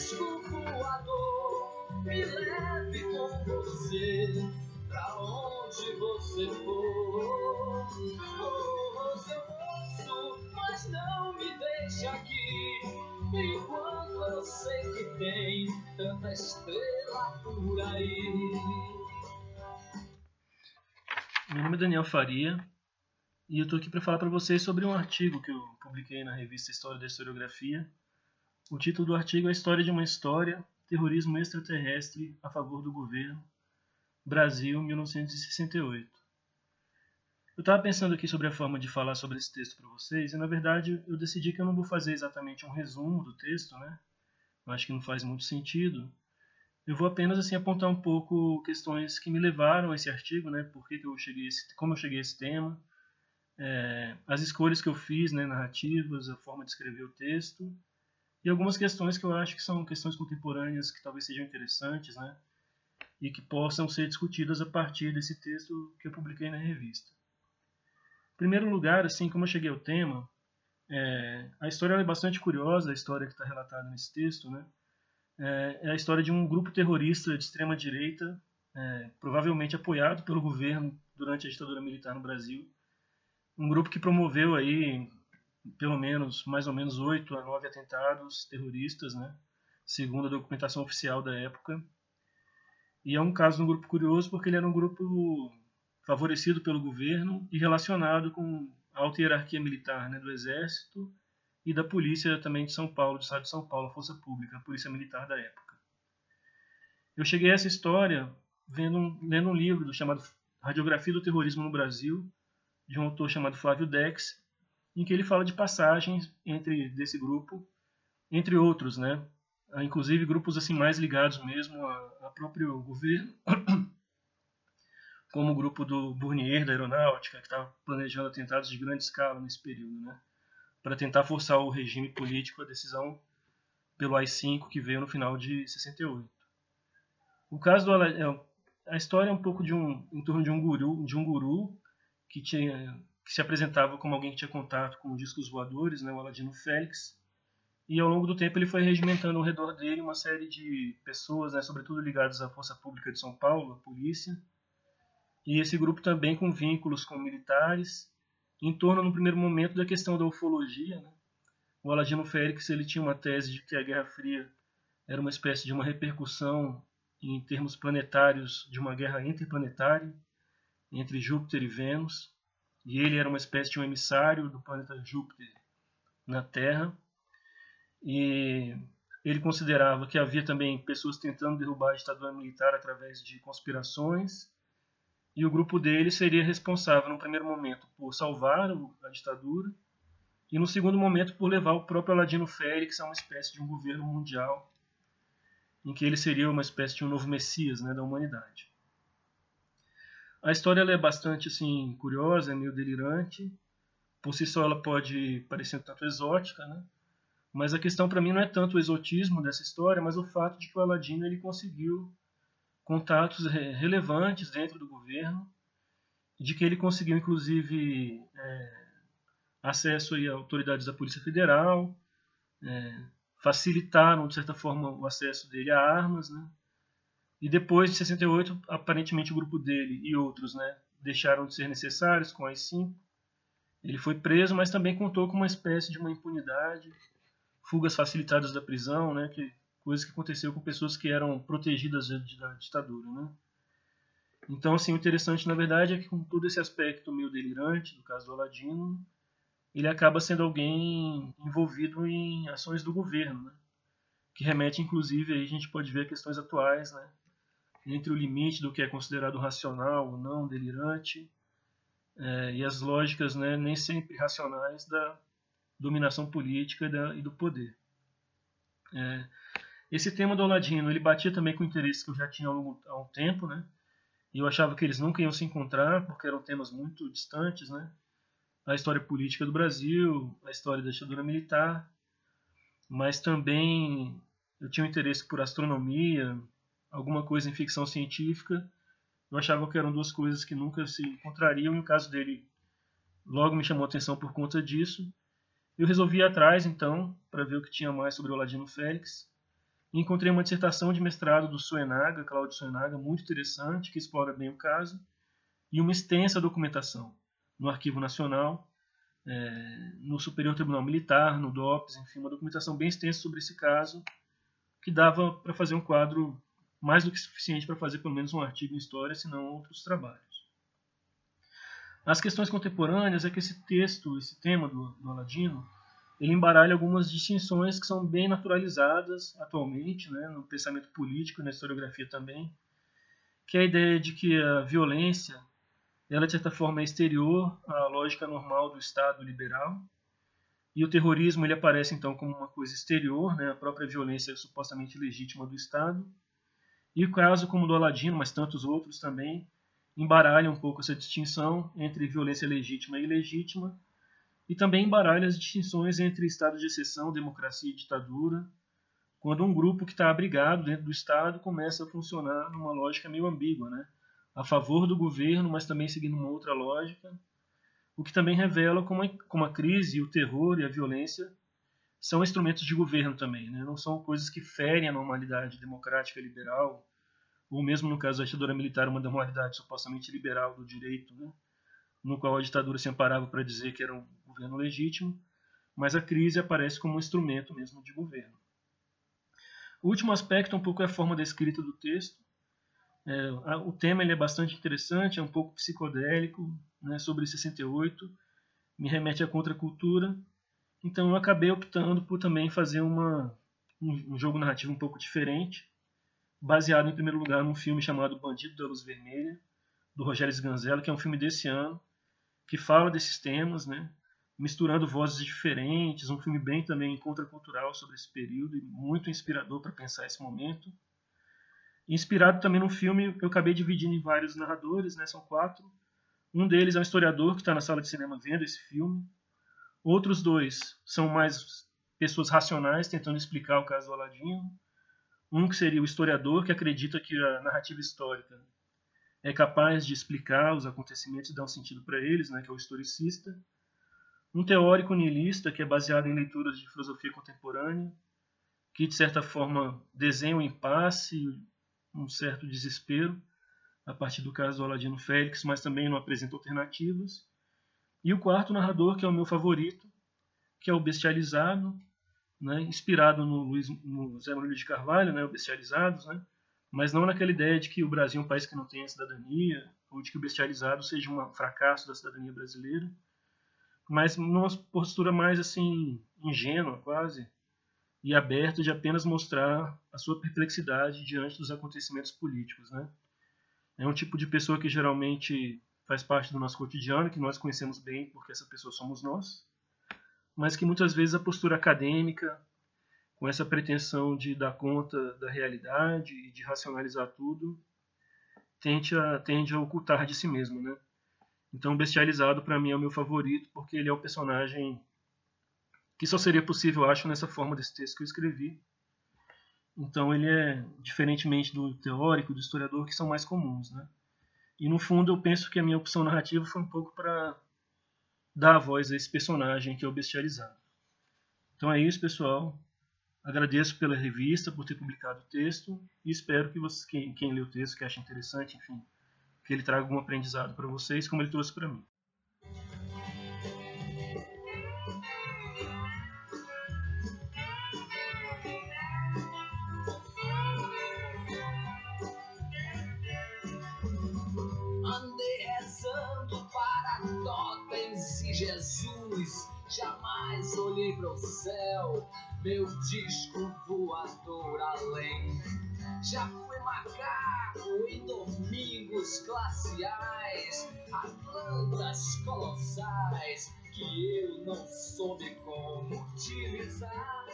disco voador me leve com você pra onde você for. Oh, seu rosto, mas não me deixe aqui. Enquanto eu sei que tem tanta estrela por aí. Meu nome é Daniel Faria e eu estou aqui para falar para vocês sobre um artigo que eu publiquei na revista História da Historiografia. O título do artigo é História de uma História, Terrorismo Extraterrestre a Favor do Governo, Brasil, 1968. Eu estava pensando aqui sobre a forma de falar sobre esse texto para vocês e, na verdade, eu decidi que eu não vou fazer exatamente um resumo do texto, né? Eu acho que não faz muito sentido. Eu vou apenas assim apontar um pouco questões que me levaram a esse artigo, né? Por que, que eu cheguei esse, como eu cheguei a esse tema, é, as escolhas que eu fiz, né? Narrativas, a forma de escrever o texto e algumas questões que eu acho que são questões contemporâneas que talvez sejam interessantes, né? E que possam ser discutidas a partir desse texto que eu publiquei na revista. Em primeiro lugar, assim como eu cheguei ao tema, é, a história é bastante curiosa, a história que está relatada nesse texto, né? É, é a história de um grupo terrorista de extrema direita, é, provavelmente apoiado pelo governo durante a ditadura militar no Brasil. Um grupo que promoveu aí pelo menos mais ou menos oito a nove atentados terroristas, né? Segundo a documentação oficial da época. E é um caso de um grupo curioso porque ele era um grupo favorecido pelo governo e relacionado com a alta hierarquia militar né, do Exército e da polícia também de São Paulo, do estado de São Paulo, a Força Pública, a polícia militar da época. Eu cheguei a essa história vendo um, lendo um livro chamado Radiografia do Terrorismo no Brasil, de um autor chamado Flávio Dex, em que ele fala de passagens entre desse grupo, entre outros, né? Inclusive grupos assim mais ligados mesmo ao próprio governo, como o grupo do Bournier da Aeronáutica, que estava planejando atentados de grande escala nesse período, né? para tentar forçar o regime político a decisão pelo AI-5 que veio no final de 68. O caso do é, a história é um pouco de um em torno de um guru, de um guru que tinha que se apresentava como alguém que tinha contato com discos voadores, né, o Aladino Félix. E ao longo do tempo ele foi regimentando ao redor dele uma série de pessoas, né, sobretudo ligadas à Força Pública de São Paulo, a polícia. E esse grupo também com vínculos com militares em torno, no primeiro momento, da questão da ufologia. Né? O Aladino Félix ele tinha uma tese de que a Guerra Fria era uma espécie de uma repercussão em termos planetários de uma guerra interplanetária entre Júpiter e Vênus, e ele era uma espécie de um emissário do planeta Júpiter na Terra, e ele considerava que havia também pessoas tentando derrubar a ditadura militar através de conspirações, e o grupo dele seria responsável, no primeiro momento, por salvar a ditadura e, no segundo momento, por levar o próprio Aladino Félix a uma espécie de um governo mundial em que ele seria uma espécie de um novo Messias né, da humanidade. A história é bastante assim curiosa, é meio delirante. Por si só ela pode parecer um tanto exótica, né? Mas a questão para mim não é tanto o exotismo dessa história, mas o fato de que o Aladino ele conseguiu contatos relevantes dentro do governo, de que ele conseguiu, inclusive, é, acesso aí a autoridades da Polícia Federal, é, facilitaram, de certa forma, o acesso dele a armas, né? E depois de 68, aparentemente o grupo dele e outros né, deixaram de ser necessários com as 5. Ele foi preso, mas também contou com uma espécie de uma impunidade, fugas facilitadas da prisão, né, que coisa que aconteceu com pessoas que eram protegidas da ditadura, né? Então, assim, o interessante, na verdade, é que com todo esse aspecto meio delirante, do caso do Aladino, ele acaba sendo alguém envolvido em ações do governo, né? Que remete, inclusive, aí a gente pode ver questões atuais, né? Entre o limite do que é considerado racional ou não, delirante, é, e as lógicas, né, nem sempre racionais da dominação política e, da, e do poder. É, esse tema do Aladino, ele batia também com interesses que eu já tinha há um, há um tempo, né? E eu achava que eles nunca iam se encontrar, porque eram temas muito distantes, né? A história política do Brasil, a história da ditadura militar, mas também eu tinha um interesse por astronomia, alguma coisa em ficção científica. Eu achava que eram duas coisas que nunca se encontrariam, e o caso dele logo me chamou a atenção por conta disso. Eu resolvi ir atrás, então, para ver o que tinha mais sobre o Aladino Félix E encontrei uma dissertação de mestrado do Suenaga, Cláudio Suenaga, muito interessante, que explora bem o caso, e uma extensa documentação no Arquivo Nacional, é, no Superior Tribunal Militar, no DOPS, enfim, uma documentação bem extensa sobre esse caso, que dava para fazer um quadro mais do que suficiente para fazer pelo menos um artigo em história, se não outros trabalhos. As questões contemporâneas é que esse texto, esse tema do, do Aladino, ele embaralha algumas distinções que são bem naturalizadas atualmente, né, no pensamento político e na historiografia também, que é a ideia de que a violência, ela de certa forma é exterior à lógica normal do Estado liberal, e o terrorismo ele aparece então como uma coisa exterior, né, a própria violência supostamente legítima do Estado, e o caso como do Aladino, mas tantos outros também, embaralha um pouco essa distinção entre violência legítima e ilegítima, e também embaralha as distinções entre estado de exceção, democracia e ditadura, quando um grupo que está abrigado dentro do Estado começa a funcionar numa lógica meio ambígua, né? a favor do governo, mas também seguindo uma outra lógica, o que também revela como como a crise, o terror e a violência são instrumentos de governo também, né? não são coisas que ferem a normalidade democrática liberal, ou mesmo no caso da ditadura militar, uma normalidade supostamente liberal do direito, né? no qual a ditadura se amparava para dizer que era um governo legítimo, mas a crise aparece como um instrumento mesmo de governo. O último aspecto um pouco é a forma da escrita do texto. É, o tema ele é bastante interessante, é um pouco psicodélico, né, sobre 68, me remete à contracultura, então eu acabei optando por também fazer uma, um, um jogo narrativo um pouco diferente, baseado em primeiro lugar num filme chamado Bandido da Luz Vermelha, do Rogério Sganzella, que é um filme desse ano, que fala desses temas, né? misturando vozes diferentes, um filme bem também contracultural sobre esse período e muito inspirador para pensar esse momento. Inspirado também no filme, eu acabei dividindo em vários narradores, né? são quatro. Um deles é um historiador que está na sala de cinema vendo esse filme. Outros dois são mais pessoas racionais tentando explicar o caso do Aladino. Um que seria o historiador que acredita que a narrativa histórica é capaz de explicar os acontecimentos e dar um sentido para eles, né, que é o historicista. Um teórico nihilista que é baseado em leituras de filosofia contemporânea, que de certa forma desenha um impasse, um certo desespero a partir do caso do Aladino Félix, mas também não apresenta alternativas. E o quarto narrador, que é o meu favorito, que é o Bestializado, né, inspirado no, Luiz, no Zé Murilo de Carvalho, né, o Bestializados, né, mas não naquela ideia de que o Brasil é um país que não tem a cidadania, ou de que o bestializado seja um fracasso da cidadania brasileira, mas numa postura mais assim ingênua quase e aberta de apenas mostrar a sua perplexidade diante dos acontecimentos políticos, né? É um tipo de pessoa que geralmente faz parte do nosso cotidiano, que nós conhecemos bem porque essa pessoa somos nós, mas que muitas vezes a postura acadêmica, com essa pretensão de dar conta da realidade e de racionalizar tudo, tende a, tende a ocultar de si mesmo, né? Então, Bestializado para mim é o meu favorito porque ele é o personagem que só seria possível, acho, nessa forma desse texto que eu escrevi. Então, ele é diferentemente do teórico, do historiador, que são mais comuns, né? E no fundo, eu penso que a minha opção narrativa foi um pouco para dar a voz a esse personagem que é o Bestializado. Então é isso, pessoal. Agradeço pela revista, por ter publicado o texto e espero que você, quem, quem lê o texto, que acha interessante, enfim, que ele traga algum aprendizado para vocês, como ele trouxe para mim. Jesus, jamais olhei para o céu meu disco voador além. Já fui macaco em domingos glaciais, atlantas colossais que eu não soube como utilizar.